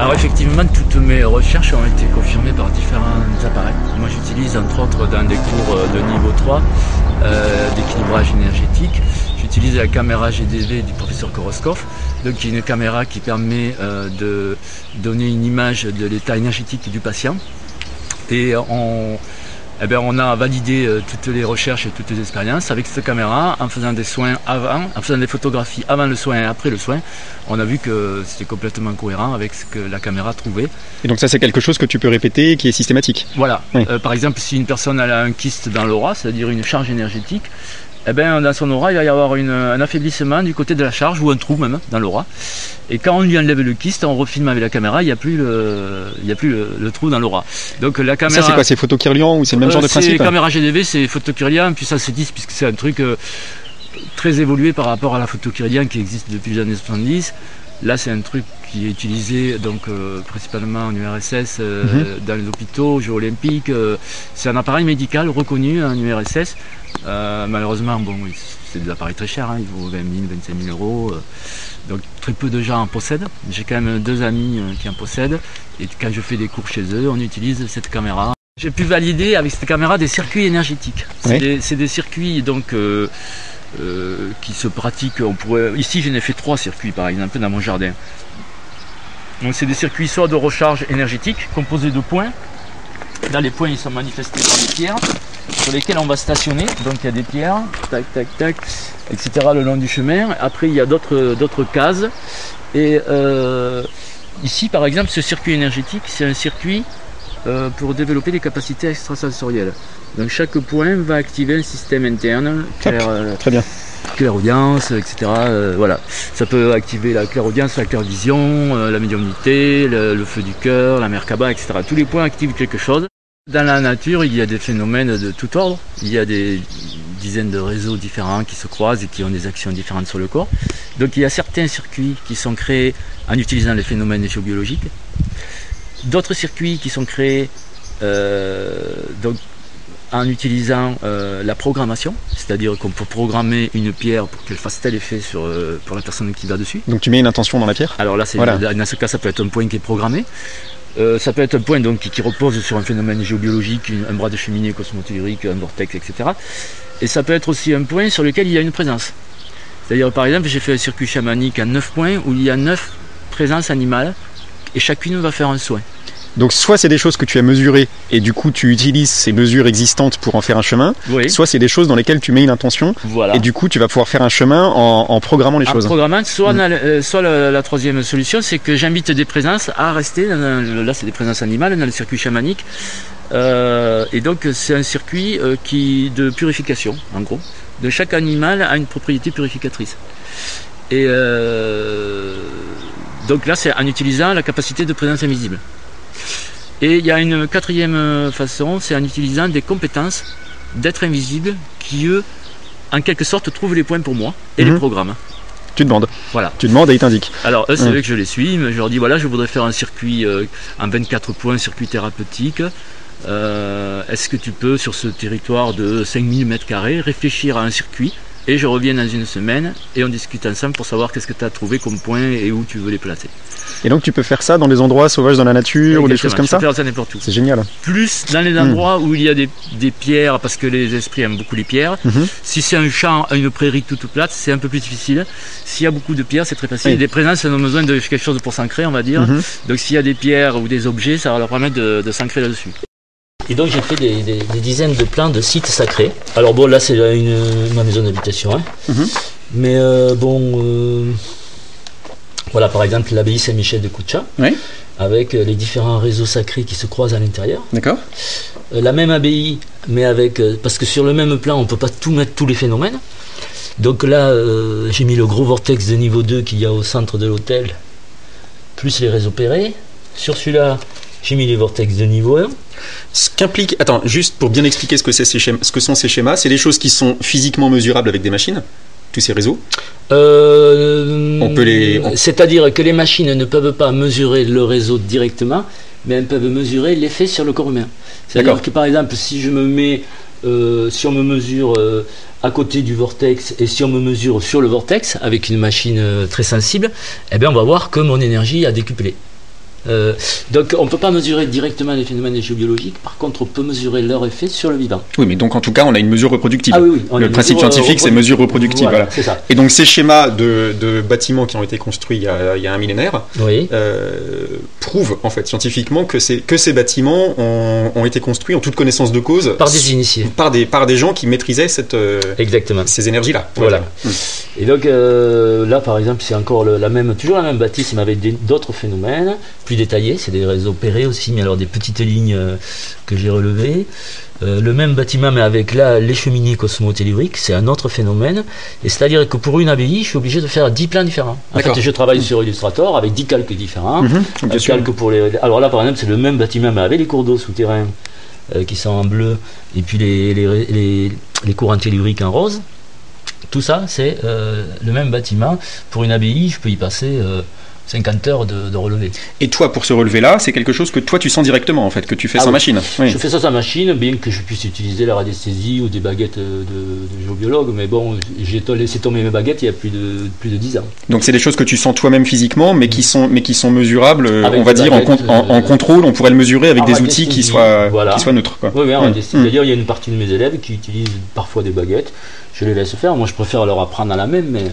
Alors effectivement, toutes mes recherches ont été confirmées par différents appareils. Moi j'utilise entre autres dans des cours euh, de niveau 3 euh, d'équilibrage énergétique, j'utilise la caméra GDV du professeur Koroskov, donc qui est une caméra qui permet euh, de donner une image de l'état énergétique du patient. Et on, eh bien, on a validé euh, toutes les recherches et toutes les expériences avec cette caméra en faisant des soins avant, en faisant des photographies avant le soin et après le soin. On a vu que c'était complètement cohérent avec ce que la caméra trouvait. Et donc ça c'est quelque chose que tu peux répéter qui est systématique Voilà. Euh, par exemple, si une personne a un kyste dans l'aura, c'est-à-dire une charge énergétique, eh ben, dans son aura, il va y avoir un affaiblissement du côté de la charge, ou un trou même, dans l'aura. Et quand on lui enlève le kyste, on refilme avec la caméra, il n'y a plus, le, il a plus le, trou dans l'aura. Donc la caméra. Ça c'est quoi C'est photokirlian ou c'est le même genre de euh, principe C'est caméra GDV, c'est photokirlian, puis ça se dit puisque c'est un truc euh, très évolué par rapport à la photokirlian qui existe depuis les années 70. Là, c'est un truc qui est utilisé donc euh, principalement en URSS mhm. dans les hôpitaux, Jeux olympiques. c'est un appareil médical reconnu en URSS euh, malheureusement, bon, c'est des appareils très chers, hein, il vaut 20 000, 25 000 euros. Euh, donc très peu de gens en possèdent. J'ai quand même deux amis euh, qui en possèdent. Et quand je fais des cours chez eux, on utilise cette caméra. J'ai pu valider avec cette caméra des circuits énergétiques. C'est des, circuits donc qui se pratiquent. On pourrait, ici, j'en ai fait trois circuits par exemple dans mon jardin. Donc c'est des circuits soit de recharge énergétique composés de points. Là, les points ils sont manifestés par des pierres sur lesquels on va stationner. Donc il y a des pierres, tac, tac, tac, etc. le long du chemin. Après il y a d'autres, d'autres cases. Et euh, ici par exemple ce circuit énergétique, c'est un circuit euh, pour développer des capacités extrasensorielles. Donc chaque point va activer un système interne. Clair, euh, Très bien. Clairaudience, etc. voilà. Ça peut activer la clairaudience, la clairvision, la médiumnité, le, le, feu du cœur, la merkaba, etc. Tous les points activent quelque chose. Dans la nature, il y a des phénomènes de tout ordre. Il y a des dizaines de réseaux différents qui se croisent et qui ont des actions différentes sur le corps. Donc il y a certains circuits qui sont créés en utilisant les phénomènes géobiologiques. D'autres circuits qui sont créés euh, donc, en utilisant euh, la programmation, c'est-à-dire qu'on peut programmer une pierre pour qu'elle fasse tel effet sur, euh, pour la personne qui va dessus. Donc tu mets une intention dans la pierre? Alors là, dans ce cas, ça peut être un point qui est programmé. Euh, ça peut être un point donc, qui, repose sur un phénomène géobiologique, un bras de cheminée cosmotellurique, un vortex, etc. Et ça peut être aussi un point sur lequel il y a une présence. C'est-à-dire, par exemple, j'ai fait un circuit chamanique à 9 points où il y a 9 présences animales et chacune va faire un soin. Donc soit c'est des choses que tu as mesurées et du coup tu utilises ces mesures existantes pour en faire un chemin, soit c'est des choses dans lesquelles tu mets une intention et du coup tu vas pouvoir faire un chemin en, programmant les choses. En programmant, soit, mm. euh, soit la, troisième solution c'est que j'invite des présences à rester, là c'est des présences animales dans le circuit chamanique, euh, et donc c'est un circuit euh, qui de purification en gros. De chaque animal a une propriété purificatrice. Et donc là c'est en utilisant la capacité de présence invisible. Et il y a une quatrième euh, façon, c'est en utilisant des compétences d'être invisible qui, eux, en quelque sorte, trouvent les points pour moi et les mhm. programmes. Tu demandes. Voilà. Tu demandes et ils t'indiquent. Alors, eux, c'est vrai que je les suis, mais je leur dis voilà, je voudrais faire un circuit euh, en 24 points, un circuit thérapeutique. Euh, est-ce que tu peux, sur ce territoire de 5000 m2, réfléchir à un circuit et je reviens dans une semaine et on discute ensemble pour savoir qu'est-ce que tu as trouvé comme point et où tu veux les placer. Et donc tu peux faire ça dans des endroits sauvages dans la nature ou des choses comme ça faire ça n'importe où. C'est génial. Plus dans les endroits hmm. où il y a des, pierres, parce que les esprits aiment beaucoup les pierres. Mhm. Si c'est un champ, une prairie toute plate, c'est un peu plus difficile. S'il y a beaucoup de pierres, c'est très facile. Des présences, elles ont besoin de quelque chose pour s'ancrer, on va dire. Mhm. Donc s'il y a des pierres ou des objets, ça va leur permettre de, de s'ancrer là-dessus. Et donc j'ai fait des, dizaines de plans de sites sacrés. Alors bon, là c'est ma maison d'habitation. Hein. Mhm. Mais euh, bon, euh, voilà par exemple l'abbaye Saint-Michel de Koucha, avec euh, les différents réseaux sacrés qui se croisent à l'intérieur. D'accord. la même abbaye, mais avec parce que sur le même plan on peut pas tout mettre tous les phénomènes. Donc là j'ai mis le gros vortex de niveau 2 qu'il y a au centre de l'hôtel, plus les réseaux pérés. Sur celui-là j'ai mis les vortex de niveau 1. Ce qu'implique, attends, juste pour bien expliquer ce que, c'est ces schémas, ce que sont ces schémas, c'est des choses qui sont physiquement mesurables avec des machines, tous ces réseaux. Euh, on peut les. C'est-à-dire que les machines ne peuvent pas mesurer le réseau directement, mais elles peuvent mesurer l'effet sur le corps humain. C'est-à-dire que par exemple, si je me mets, euh, si on me mesure euh, à côté du vortex et si on me mesure sur le vortex avec une machine très sensible, eh bien on va voir que mon énergie a décuplé. Euh, donc on ne peut pas mesurer directement les phénomènes géobiologiques, par contre on peut mesurer leur effet sur le vivant. Oui, mais donc en tout cas on a une mesure reproductive. Ah, oui, oui, le principe scientifique c'est mesure reproductive. Voilà, Et donc ces schémas de, bâtiments qui ont été construits il y a, un millénaire euh, prouvent en fait scientifiquement que, que ces bâtiments ont, été construits en toute connaissance de cause. Par des initiés. Par des, par des gens qui maîtrisaient cette, euh, Exactement. ces énergies-là. Voilà. Et donc là par exemple c'est encore la même, toujours la même bâtisse mais avec d'autres phénomènes plus détaillés, c'est des réseaux opérés aussi, mais alors des petites lignes euh, que j'ai relevées. Euh, le même bâtiment, mais avec là les cheminées cosmotelluriques, c'est un autre phénomène. Et c'est-à-dire que pour une abbaye, je suis obligé de faire 10 plans différents. En fait, je travaille sur Illustrator avec 10 calques différents. Mhm, calques pour les... Alors là, par exemple, c'est le même bâtiment, mais avec les cours d'eau souterrains euh, qui sont en bleu, et puis les, les, les, courants telluriques en rose. Tout ça, c'est le même bâtiment. Pour une abbaye, je peux y passer 50 heures de, relevé. Et toi, pour ce relevé-là, c'est quelque chose que toi tu sens directement en fait, que tu fais ah sans machine. Je fais ça sans machine, bien que je puisse utiliser la radiesthésie ou des baguettes de, géobiologue, mais bon, j'ai laissé tomber mes baguettes il y a plus de, plus de 10 ans. Donc c'est des choses que tu sens toi-même physiquement, mais qui sont, mais qui sont mesurables, on va dire, en, euh, contrôle, on pourrait le mesurer avec des outils qui soient, qui soient neutres. Quoi. Oui, oui, mmh. D'ailleurs, il y a une partie de mes élèves qui utilisent parfois des baguettes. Je les laisse faire. Moi, je préfère leur apprendre à la même, mais euh,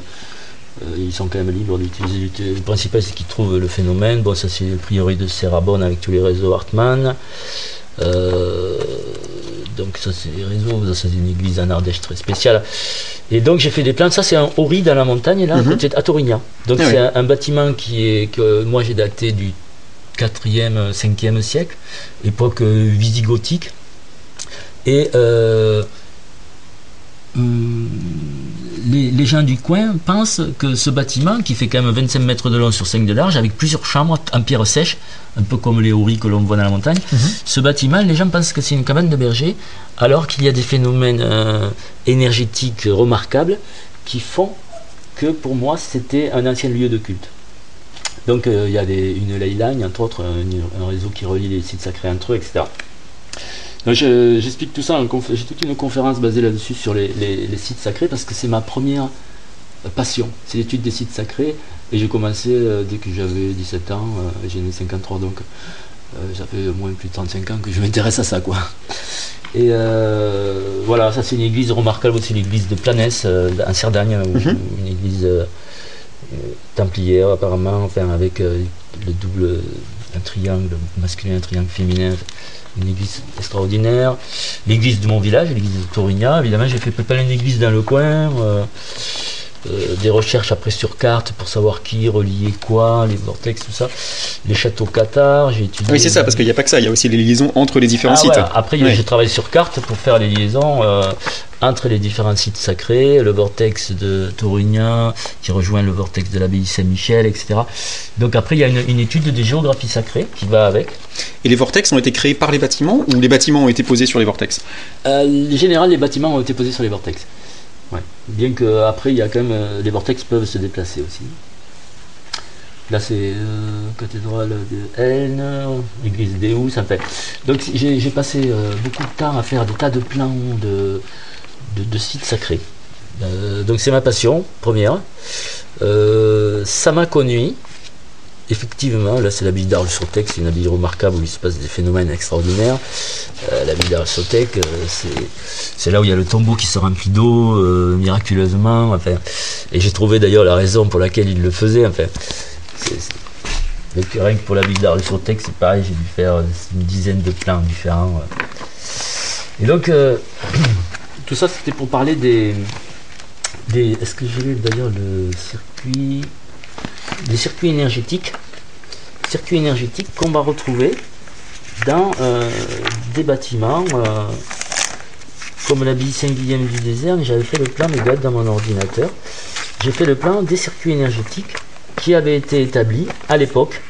ils sont quand même libres d'utiliser. Le principal, c'est qu'ils trouvent le phénomène. Bon, ça, c'est le priori de Serrabonne avec tous les réseaux Hartmann. Euh, donc, ça, c'est les réseaux. Ça, c'est une église en Ardèche très spéciale. Et donc, j'ai fait des plans. Ça, c'est un Ori dans la montagne, là, mm à Torignan. Donc, ah c'est un, bâtiment qui est, que moi, j'ai daté du 4e, 5e siècle, époque euh, visigothique. Et. Hum, les, gens du coin pensent que ce bâtiment, qui fait quand même 25 mètres de long sur 5 de large, avec plusieurs chambres en pierre sèche, un peu comme les houris que l'on voit dans la montagne, mhm. ce bâtiment, les gens pensent que c'est une cabane de berger, alors qu'il y a des phénomènes euh, énergétiques remarquables qui font que pour moi c'était un ancien lieu de culte. Donc euh, il y a une ley line, entre autres, un, un, réseau qui relie les sites sacrés entre eux, etc. J'explique tout ça, j'ai toute une conférence basée là-dessus sur les, sites sacrés parce que c'est ma première passion, c'est l'étude des sites sacrés. Et j'ai commencé euh, dès que j'avais 17 ans, euh, j'ai né 53 donc euh, ça fait moins plus de 35 ans que je m'intéresse à ça quoi. Et voilà, ça c'est une église remarquable aussi, l'église de Planès en Cerdagne, mhm. une église templière apparemment, enfin avec le double, un triangle masculin, un triangle féminin une église extraordinaire. L'église de mon village, l'église de Torigna, évidemment, j'ai fait plein d'églises dans le coin. Euh, des recherches après sur carte pour savoir qui reliait quoi, les vortex, tout ça. Les châteaux Qatar, j'ai étudié. Oui, c'est ça, parce qu'il n'y a pas que ça, il y a aussi les liaisons entre les différents ah sites. Après, j'ai travaillé sur carte pour faire les liaisons euh, entre les différents sites sacrés, le vortex de Torugna qui rejoint le vortex de l'abbaye Saint-Michel, etc. Donc après, il y a une, étude de géographie sacrée qui va avec. Et les vortex ont été créés par les bâtiments ou les bâtiments ont été posés sur les vortex? Euh, En général, les bâtiments ont été posés sur les vortex. Bien qu'après, il y a quand même. Euh, les vortex peuvent se déplacer aussi. Là, c'est euh, cathédrale de Haine, église d'Eus, ça fait. Donc, j'ai passé euh, beaucoup de temps à faire des tas de plans de, de, sites sacrés. donc, c'est ma passion première. ça m'a conduit effectivement, là c'est la ville d'Arles Sotec, c'est une ville remarquable où il se passe des phénomènes extraordinaires. Euh, la ville d'Arles Sotec, euh, c'est là où il y a le tombeau qui se remplit d'eau euh, miraculeusement. Enfin, et j'ai trouvé d'ailleurs la raison pour laquelle il le faisait. Enfin, rien que pour la ville d'Arles Sotec, c'est pareil, j'ai dû faire une dizaine de plans différents. Et donc, tout ça c'était pour parler des. des Est-ce que j'ai d'ailleurs le circuit? Des circuits énergétiques, circuits énergétiques qu'on va retrouver dans euh, des bâtiments euh, comme l'abbaye Saint-Guilhem du désert, j'avais fait le plan mais dans mon ordinateur. J'ai fait le plan des circuits énergétiques qui avaient été établis à l'époque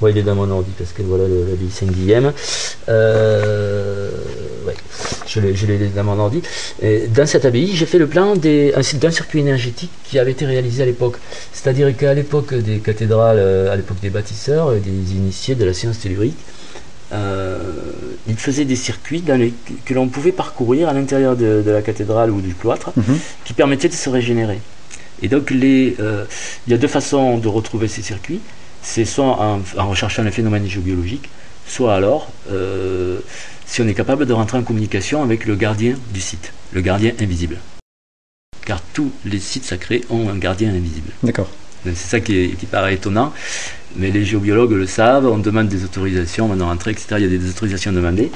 Ouais, il est dans mon ordi parce que voilà Saint-Guilhem. Euh, ouais, je l'ai dans mon ordi. Et dans cette abbaye, j'ai fait le plan d'un circuit énergétique qui avait été réalisé à l'époque. C'est-à-dire qu'à l'époque des cathédrales, euh, à l'époque des bâtisseurs, euh, des initiés de la science tellurique, euh, ils faisaient des circuits dans les, que l'on pouvait parcourir à l'intérieur de, la cathédrale ou du cloître mhm. qui permettaient de se régénérer. Et donc, les, il y a deux façons de retrouver ces circuits c'est soit en, recherchant les phénomènes géobiologiques, soit alors si on est capable de rentrer en communication avec le gardien du site, le gardien invisible. Car tous les sites sacrés ont un gardien invisible. D'accord. C'est ça qui, paraît étonnant, mais les géobiologues le savent, on demande des autorisations maintenant rentrer, etc. Il y a des autorisations demandées.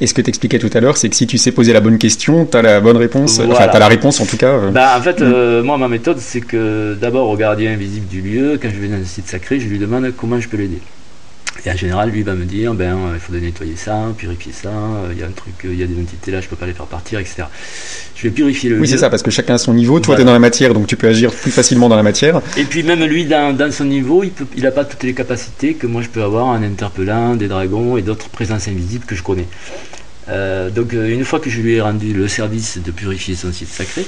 Et ce que tu expliquais tout à l'heure, c'est que si tu sais poser la bonne question, tu as la bonne réponse, enfin tu as la réponse en tout cas. Euh. Bah, en fait, euh, moi ma méthode, c'est que d'abord au gardien invisible du lieu, quand je vais dans un site sacré, je lui demande comment je peux l'aider. Et en général, lui va me dire, ben, il faudrait nettoyer ça, purifier ça, il y a un truc, il y a des entités là, je peux pas les faire partir, etc. Je vais purifier le Oui, c'est ça, parce que chacun a son niveau. Toi, tu es dans la matière, donc tu peux agir plus facilement dans la matière. Et puis même lui, dans, son niveau, il n'a il pas toutes les capacités que moi je peux avoir en interpellant des dragons et d'autres présences invisibles que je connais. Euh, donc euh, une fois que je lui ai rendu le service de purifier son site sacré,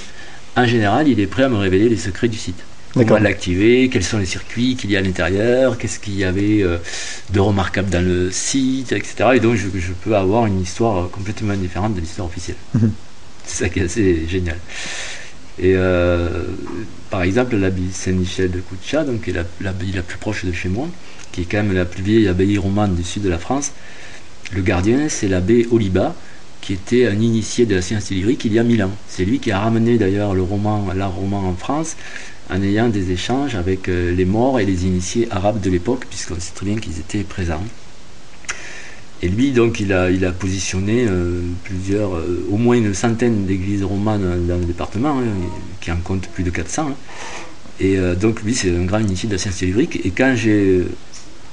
en général, il est prêt à me révéler les secrets du site comment l'activer, quels sont les circuits qu'il y a à l'intérieur, qu'est-ce qu'il y avait euh, de remarquable dans le site, etc. Et donc je, peux avoir une histoire euh, complètement différente de l'histoire officielle. Mhm. C'est ça qui est assez génial. Et euh, par exemple, l'abbaye Saint-Michel de Koucha, donc qui est l'abbaye la, plus proche de chez moi, qui est quand même la plus vieille abbaye romane du sud de la France, le gardien, c'est l'abbé Oliba, qui était un initié de la science lyrique il y a mille ans. C'est lui qui a ramené d'ailleurs le roman, l'art roman en France, en ayant des échanges avec euh, les morts et les initiés arabes de l'époque, puisqu'on sait très bien qu'ils étaient présents. Et lui, donc, il a, positionné euh, plusieurs, euh, au moins une centaine d'églises romanes dans le département, hein, qui en compte plus de 400. Hein. Et donc, lui, c'est un grand initié de la science lyrique. Et quand j'ai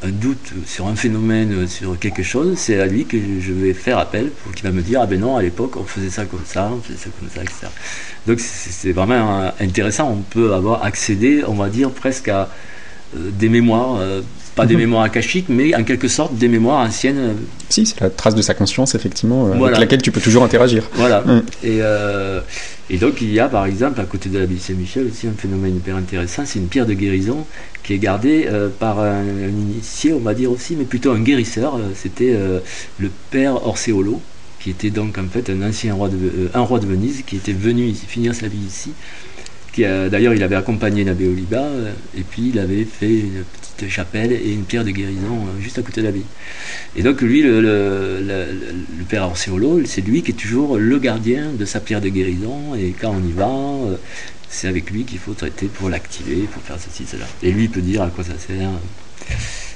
un doute sur un phénomène, sur quelque chose, c'est à lui que je vais faire appel pour qu'il va me dire ah ben non à l'époque on faisait ça comme ça, on faisait ça comme ça, etc. Donc c'est vraiment intéressant. On peut avoir accédé, on va dire presque à euh, des mémoires, euh, pas des mhm. mémoires akashiques, mais en quelque sorte des mémoires anciennes. Euh, si, c'est la trace de sa conscience effectivement avec laquelle tu peux toujours interagir. Voilà. Mm. Et, et donc il y a par exemple à côté de la Saint-Michel aussi un phénomène hyper intéressant, c'est une pierre de guérison qui est gardée euh, par un, initié, on va dire aussi, mais plutôt un guérisseur. Euh, c'était euh, le père Orseolo, qui était donc en fait un ancien roi de, un roi de Venise, qui était venu finir sa vie ici. D'ailleurs, il avait accompagné l'abbé Oliba, et puis il avait fait une chapelle et une pierre de guérison juste à côté de l'abbaye. Et donc lui, le, père Orseolo, c'est lui qui est toujours le gardien de sa pierre de guérison, et quand on y va, c'est avec lui qu'il faut traiter pour l'activer, pour faire ceci, cela. Et lui peut dire à quoi ça sert.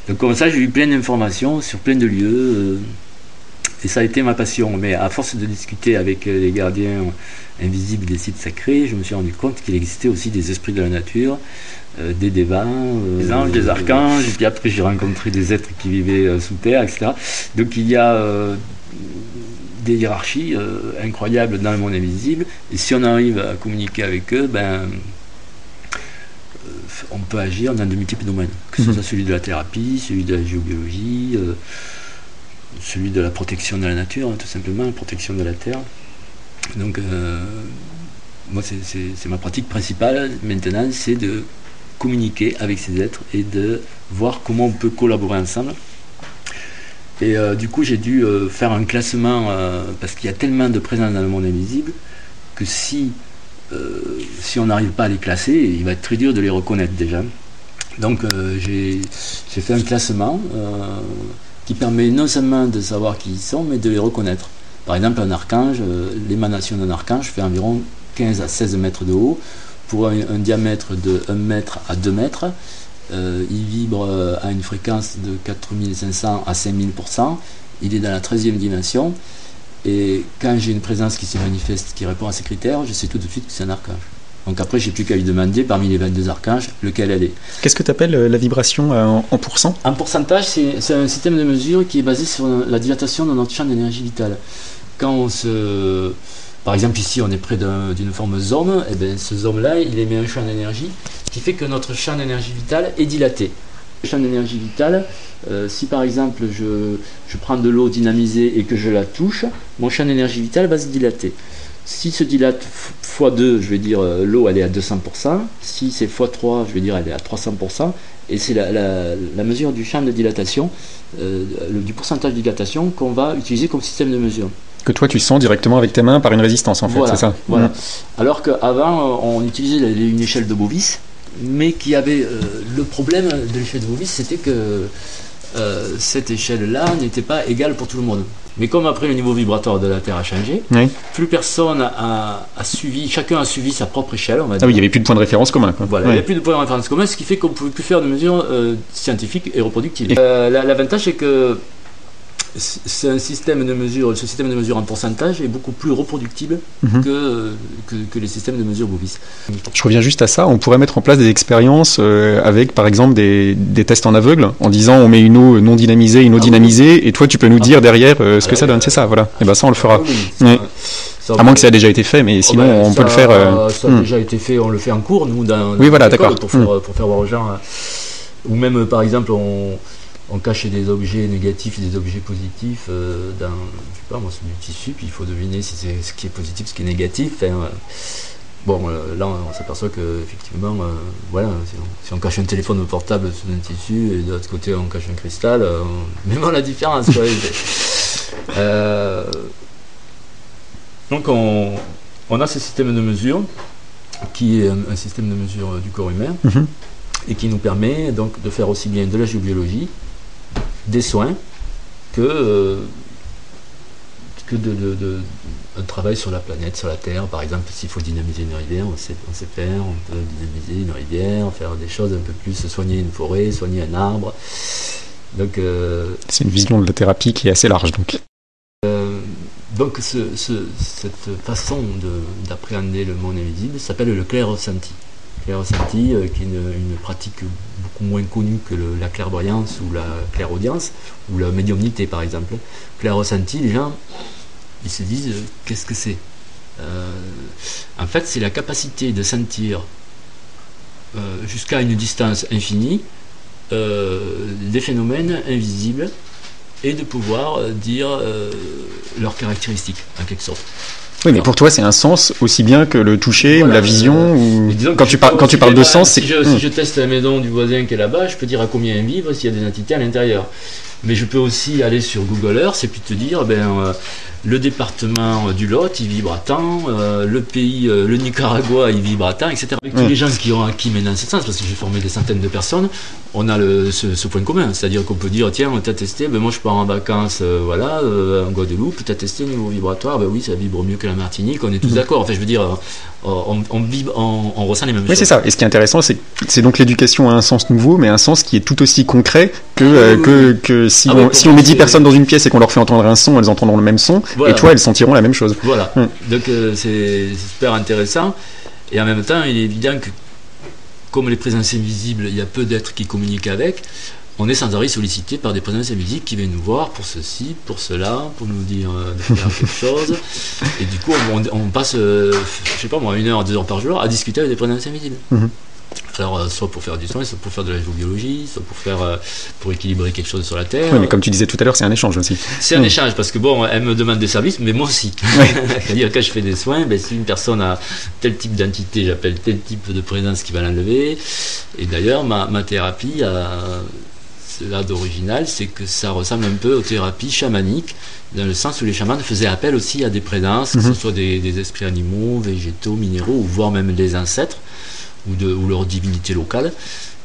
Donc comme ça, j'ai eu plein d'informations sur plein de lieux. Euh, et ça a été ma passion. Mais à force de discuter avec euh, les gardiens invisibles des sites sacrés, je me suis rendu compte qu'il existait aussi des esprits de la nature, euh, des dévins, des anges, des archanges. Et puis après, j'ai rencontré des êtres qui vivaient sous terre, etc. Donc il y a des hiérarchies euh, incroyables dans le monde invisible. Et si on arrive à communiquer avec eux, ben, euh, on peut agir dans de multiples domaines, que ce mhm. soit celui de la thérapie, celui de la géobiologie, euh, celui de la protection de la nature, hein, tout simplement, la protection de la terre. Donc, moi, c'est ma pratique principale maintenant, c'est de communiquer avec ces êtres et de voir comment on peut collaborer ensemble et euh, du coup, j'ai dû euh, faire un classement euh, parce qu'il y a tellement de présence dans le monde invisible que si, si on n'arrive pas à les classer, il va être très dur de les reconnaître déjà. Donc, j'ai fait un classement qui permet non seulement de savoir qui ils sont, mais de les reconnaître. Par exemple, un archange, l'émanation d'un archange fait environ 15 à 16 mètres de haut pour un, un diamètre de 1 mètre à 2 mètres. Euh, il vibre euh, à une fréquence de 4500 à 5000%, il est dans la 13e dimension, et quand j'ai une présence qui se manifeste, qui répond à ces critères, je sais tout de suite que c'est un archange. Donc après, j'ai plus qu'à lui demander parmi les 22 archanges lequel elle est. Qu'est-ce que tu appelles euh, la vibration en, en pourcent? En pourcentage, c'est un système de mesure qui est basé sur la dilatation de notre champ d'énergie vitale. Quand on se par exemple, ici, on est près d'une forme zone, et bien ce zone-là, il émet un champ d'énergie qui fait que notre champ d'énergie vitale est dilaté. Le champ d'énergie vitale, euh, si par exemple je, prends de l'eau dynamisée et que je la touche, mon champ d'énergie vitale va se dilater. Si se dilate x2, je vais dire euh, l'eau elle est à 200%, si c'est x3, je vais dire elle est à 300%, et c'est la, mesure du champ de dilatation, euh, du pourcentage de dilatation qu'on va utiliser comme système de mesure que toi tu sens directement avec tes mains par une résistance en fait, c'est ça Voilà. Mm. Alors qu'avant on utilisait une échelle de Bovis mais qui avait le problème de l'échelle de Bovis, c'était que cette échelle-là n'était pas égale pour tout le monde. Mais comme après le niveau vibratoire de la Terre a changé, plus personne a, suivi, chacun a suivi sa propre échelle, on va dire. Ah oui, il n'y avait plus de point de référence commun. Voilà, il n'y avait plus de point de référence commun, ce qui fait qu'on ne pouvait plus faire de mesures scientifiques et reproductives. L'avantage, c'est que c'est un système de mesure, ce système de mesure en pourcentage est beaucoup plus reproductible mhm. que, que, les systèmes de mesure Bovis. Je reviens juste à ça, on pourrait mettre en place des expériences euh, avec par exemple des, des, tests en aveugle en disant on met une eau non dynamisée, une eau ah dynamisée et toi tu peux nous dire derrière euh, ce que ça donne, c'est ça, voilà. Et ben ça on le fera. Ah à moins que ça ait déjà été fait, mais sinon oh, ben, on peut le faire. Euh, ça a hmm. déjà été fait, on le fait en cours, nous, dans, oui, voilà, d'accord. Pour, hmm. pour faire voir aux gens. Ou même, par exemple, on, on cache des objets négatifs et des objets positifs euh, dans, je sais pas moi, du tissu, puis il faut deviner si c'est ce qui est positif, ce qui est négatif. Hein. bon, euh, là, on s'aperçoit que effectivement, euh, voilà, si on, cache un téléphone portable sous un tissu et de l'autre côté on cache un cristal, même la différence. donc, on, a ce système de mesure qui est un, système de mesure du corps humain. Mm-hmm. et qui nous permet donc de faire aussi bien de la géobiologie des soins que, euh, que de, un travail sur la planète, sur la Terre. Par exemple, s'il faut dynamiser une rivière, on sait, on sait faire, on peut dynamiser une rivière, faire des choses un peu plus, soigner une forêt, soigner un arbre. Donc, euh, c'est une vision de la thérapie qui est assez large. Donc, euh, donc cette façon d'appréhender le monde invisible s'appelle le clair ressenti. Clair ressenti, qui est une pratique moins connu que la clairvoyance ou la clairaudience, ou la médiumnité par exemple. Clair-ressenti, les gens, ils se disent euh, qu'est-ce que c'est? Euh, En fait, c'est la capacité de sentir euh, jusqu'à une distance infinie des phénomènes invisibles et de pouvoir dire leurs caractéristiques en quelque sorte. Oui, mais pour toi, c'est un sens aussi bien que le toucher ou la vision. ou... Quand, tu, quand tu parles de sens, c'est. Si, je, si je teste la maison du voisin qui est là-bas, je peux dire à combien elle vibre s'il y a des entités à l'intérieur. Mais je peux aussi aller sur Google Earth et puis te dire, ben, euh, le département du Lot, il vibre à temps, euh, le pays, euh, le Nicaragua, il vibre à temps, etc. Avec tous les gens qui ont acquis maintenant ce sens, parce que j'ai formé des centaines de personnes, on a le, ce, point commun. C'est-à-dire qu'on peut dire, tiens, on t'a testé, ben moi je pars en vacances, euh, voilà, en Guadeloupe, t'as testé le niveau vibratoire, ben oui, ça vibre mieux que la Martinique, on est tous mhm. d'accord. Enfin, je veux dire, on, vibre, on, ressent les mêmes choses. Oui, c'est ça. Et ce qui est intéressant, c'est c'est donc l'éducation a un sens nouveau, mais un sens qui est tout aussi concret que, que, que si, ah on, si on met 10 personnes dans une pièce et qu'on leur fait entendre un son, elles entendront le même son, et toi, elles sentiront la même chose. Voilà. Hmm. Donc euh, c'est super intéressant. Et en même temps, il est évident que comme les présences invisibles, il y a peu d'êtres qui communiquent avec, on est sans arrêt sollicité par des présences invisibles qui viennent nous voir pour ceci, pour cela, pour nous dire euh, de faire quelque chose. Et du coup, on, passe, euh, je sais pas moi, une heure, deux heures par jour à discuter avec des présences invisibles. Mhm. Alors, euh, soit pour faire du soin, soit pour faire de la géobiologie, soit pour faire euh, pour équilibrer quelque chose sur la Terre. Oui, mais comme tu disais tout à l'heure, c'est un échange aussi. C'est un échange parce que bon, elle me demande des services, mais moi aussi. C'est-à-dire quand je fais des soins, ben, si une personne a tel type d'entité, j'appelle tel type de présence qui va l'enlever. Et d'ailleurs, ma, ma thérapie a cela d'original, c'est que ça ressemble un peu aux thérapies chamaniques, dans le sens où les chamans faisaient appel aussi à des présences, que ce mhm. soit des, des esprits animaux, végétaux, minéraux, ou voire même des ancêtres ou, de, ou leur divinité locale,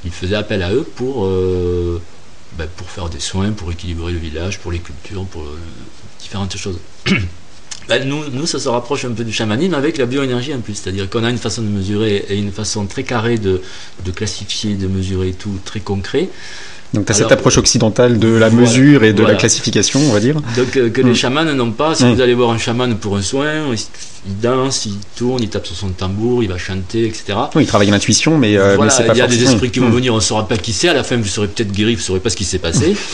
ils faisaient appel à eux pour, euh, ben, pour faire des soins, pour équilibrer le village, pour les cultures, pour euh, différentes choses. Ben, nous, nous, ça se rapproche un peu du chamanisme avec la bioénergie en plus, c'est-à-dire qu'on a une façon de mesurer et une façon très carrée de, de classifier, de mesurer tout, très concret. Donc tu as cette approche occidentale de la mesure et de la classification, on va dire. Donc euh, que les mm. chamans n'ont pas. Si mm. vous allez voir un chaman pour un soin, il danse, il tourne, il tape sur son tambour, il va chanter, etc. Oui, il travaille l'intuition, mais, euh, voilà, Il y a des esprits qui vont mm. venir, on ne saura pas qui c'est. À la fin, vous serez peut-être guéri, vous ne saurez pas ce qui s'est passé.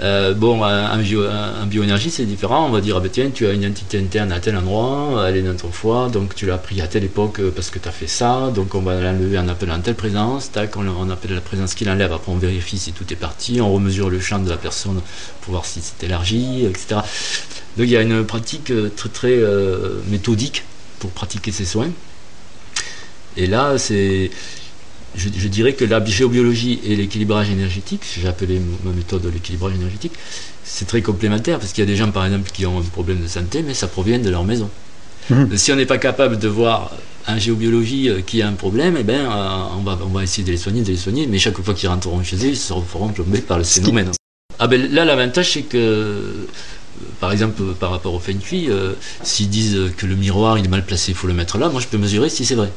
Euh, bon, bio, un, bioénergie, c'est différent. On va dire, ah ben, tiens, tu as une entité interne à tel endroit, elle est dans ton foie, donc tu l'as pris à telle époque euh, parce que tu as fait ça, donc on va l'enlever en appelant telle présence, tac, on, on appelle la présence qui l'enlève, après on vérifie si tout est parti, on remesure le champ de la personne pour voir si c'est élargi, etc. Donc il y a une pratique euh, très très méthodique pour pratiquer ces soins. Et là, c'est je, dirais que la géobiologie et l'équilibrage énergétique, j'ai appelé ma méthode l'équilibrage énergétique, c'est très complémentaire parce qu'il y a des gens par exemple qui ont un problème de santé, mais ça provient de leur maison. Mhm. Si on n'est pas capable de voir en géobiologie qui a un problème, eh ben, on, va, on va essayer de les soigner, de les soigner, mais chaque fois qu'ils rentreront chez eux, ils se feront plomber par le phénomène. Ah ben là, l'avantage, c'est que par exemple, par rapport au feng shui, s'ils disent que le miroir il est mal placé, il faut le mettre là, moi je peux mesurer si c'est vrai.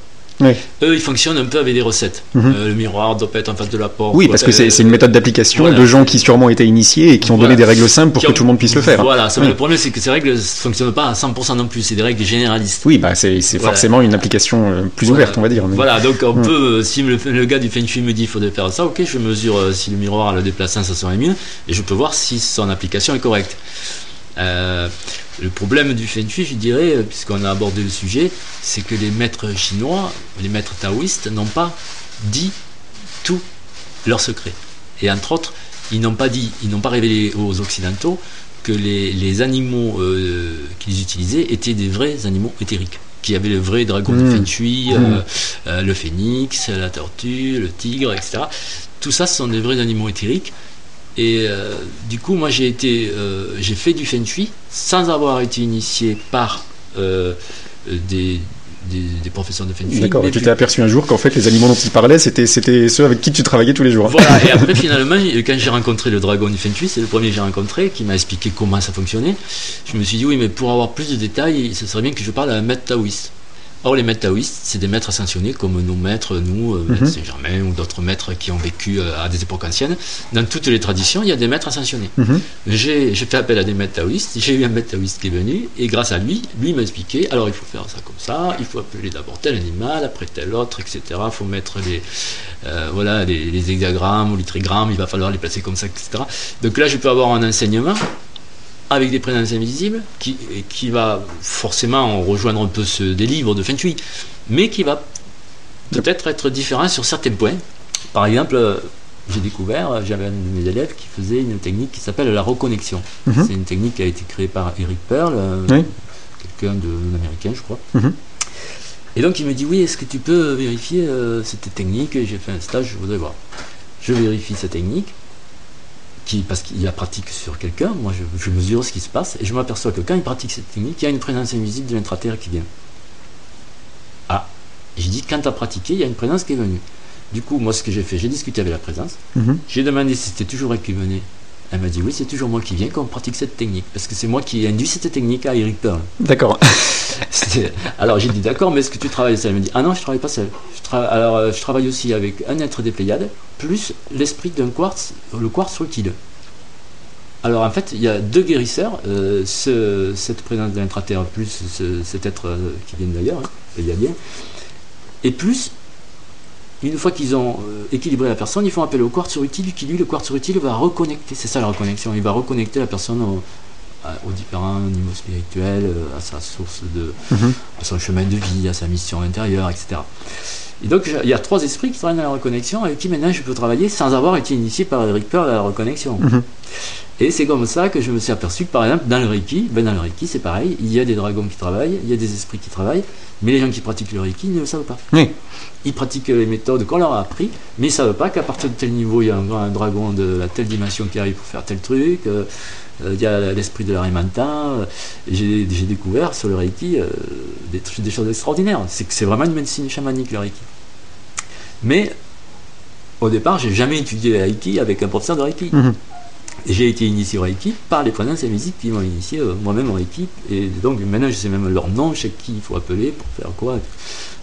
Eux, ils fonctionnent un peu avec des recettes. Mhm. Euh, le miroir doit pas être en face de la porte. Oui, parce que c'est une méthode d'application de gens qui sûrement étaient initiés et qui ont donné des règles simples pour que tout le monde puisse le faire. Voilà, le problème, c'est que ces règles ne fonctionnent pas à 100% non plus. C'est des règles généralistes. Oui, bah, c'est forcément une application euh, plus ouverte, on va dire. Voilà, donc on peut, euh, si le, gars du Feng Shui me dit qu'il faudrait faire ça, ok, je mesure si le miroir le déplaçant, ça serait mieux, et je peux voir si son application est correcte. Euh, le problème du Feng Shui, je dirais, euh, puisqu'on a abordé le sujet, c'est que les maîtres chinois, les maîtres taoïstes, n'ont pas dit tout leur secret. Et entre autres, ils n'ont pas dit, ils n'ont pas révélé aux Occidentaux que les, animaux euh, qu'ils utilisaient étaient des vrais animaux éthériques. Qu'il y avait le vrai dragon du mmh. Feng Shui, mmh. le phénix, la tortue, le tigre, etc. Tout ça, ce sont des vrais animaux éthériques et euh, du coup, moi, j'ai été, euh, j'ai fait du feng shui sans avoir été initié par euh, des, des, professeurs de feng shui. D'accord. Et tu t'es aperçu un jour qu'en fait, les animaux dont il parlait, c'était, c'était ceux avec qui tu travaillais tous les jours. Voilà. Et après, finalement, quand j'ai rencontré le dragon du feng shui, c'est le premier que j'ai rencontré, qui m'a expliqué comment ça fonctionnait. Je me suis dit oui, mais pour avoir plus de détails, ce serait bien que je parle à un maître taoïste. Or, les maîtres taoïstes, c'est des maîtres ascensionnés comme nos maîtres, nous, euh, mhm. Saint-Germain ou d'autres maîtres qui ont vécu euh, à des époques anciennes. Dans toutes les traditions, il y a des maîtres ascensionnés. Mhm. J'ai fait appel à des maîtres taoïstes, j'ai eu un maître taoïste qui est venu, et grâce à lui, lui m'a expliqué alors il faut faire ça comme ça, il faut appeler d'abord tel animal, après tel autre, etc. Il faut mettre les, euh, voilà, les, les hexagrammes ou les trigrammes, il va falloir les placer comme ça, etc. Donc là, je peux avoir un enseignement avec des présences invisibles, qui, qui va forcément rejoindre un peu ce, des livres de Feng Shui, mais qui va peut-être être différent sur certains points. Par exemple, euh, j'ai découvert, j'avais un de mes élèves qui faisait une technique qui s'appelle la reconnexion. Mhm. C'est une technique qui a été créée par Eric Pearl, euh, quelqu'un d'américain, je crois. Mhm. Et donc il me dit oui, est-ce que tu peux vérifier euh, cette technique? J'ai fait un stage, je voudrais voir. Je vérifie cette technique parce qu'il a pratique sur quelqu'un, moi je, mesure ce qui se passe, et je m'aperçois que quand il pratique cette technique, il y a une présence invisible de l'intraterre qui vient. Ah, j'ai dit, quand tu as pratiqué, il y a une présence qui est venue. Du coup, moi ce que j'ai fait, j'ai discuté avec la présence, mhm. j'ai demandé si c'était toujours elle qui venait. Elle m'a dit oui, c'est toujours moi qui viens quand on pratique cette technique, parce que c'est moi qui ai induit cette technique à Eric Pearl. D'accord. Alors j'ai dit d'accord, mais est-ce que tu travailles seul Elle m'a dit ah non, je travaille pas seul. Je Alors euh, je travaille aussi avec un être des Pléiades, plus l'esprit d'un quartz, le quartz utile. Alors en fait, il y a deux guérisseurs, euh, cette présence de l'intraterre, plus cet être euh, qui vient d'ailleurs, hein, bien, et plus, une fois qu'ils ont équilibré la personne, ils font appel au quartz utile, qui lui, le quartz utile, va reconnecter, c'est ça la reconnexion, il va reconnecter la personne au, aux différents niveaux spirituels, euh, à sa source de, mhm. à son chemin de vie, à sa mission intérieure, etc. Et donc il y a trois esprits qui travaillent dans la reconnexion avec qui maintenant je peux travailler sans avoir été initié par Eric Pearl à la reconnexion. Mhm. Et c'est comme ça que je me suis aperçu que par exemple dans le Reiki, ben dans le Reiki c'est pareil, il y a des dragons qui travaillent, il y a des esprits qui travaillent, mais les gens qui pratiquent le Reiki ne le savent pas. Ils pratiquent les méthodes qu'on leur a appris, mais ils ne savent pas qu'à partir de tel niveau il y a un, dragon de la telle dimension qui arrive pour faire tel truc. Euh, euh, il y a l'esprit de la J'ai découvert sur le Reiki euh, des, choses extraordinaires. C'est vraiment une médecine chamanique, le Reiki. Mais au départ, j'ai jamais étudié le Reiki avec un professeur de Reiki. Mhm. J'ai été initié au Reiki par les présences invisibles qui m'ont initié euh, moi-même au Reiki. Et donc maintenant, je sais même leur nom, je sais qui il faut appeler pour faire quoi.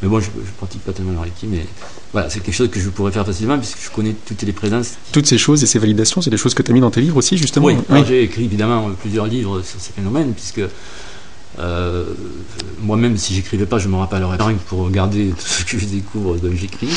Mais bon, je, ne pratique pas tellement le Reiki, mais voilà, c'est quelque chose que je pourrais faire facilement puisque je connais toutes les présences. Toutes ces choses et ces validations, c'est des choses que tu as mis dans tes livres aussi, justement Oui, j'ai écrit évidemment plusieurs livres sur ces phénomènes, puisque euh, moi-même, si j'écrivais pas, je me rappellerais rien pour regarder tout ce que je découvre, donc j'écris.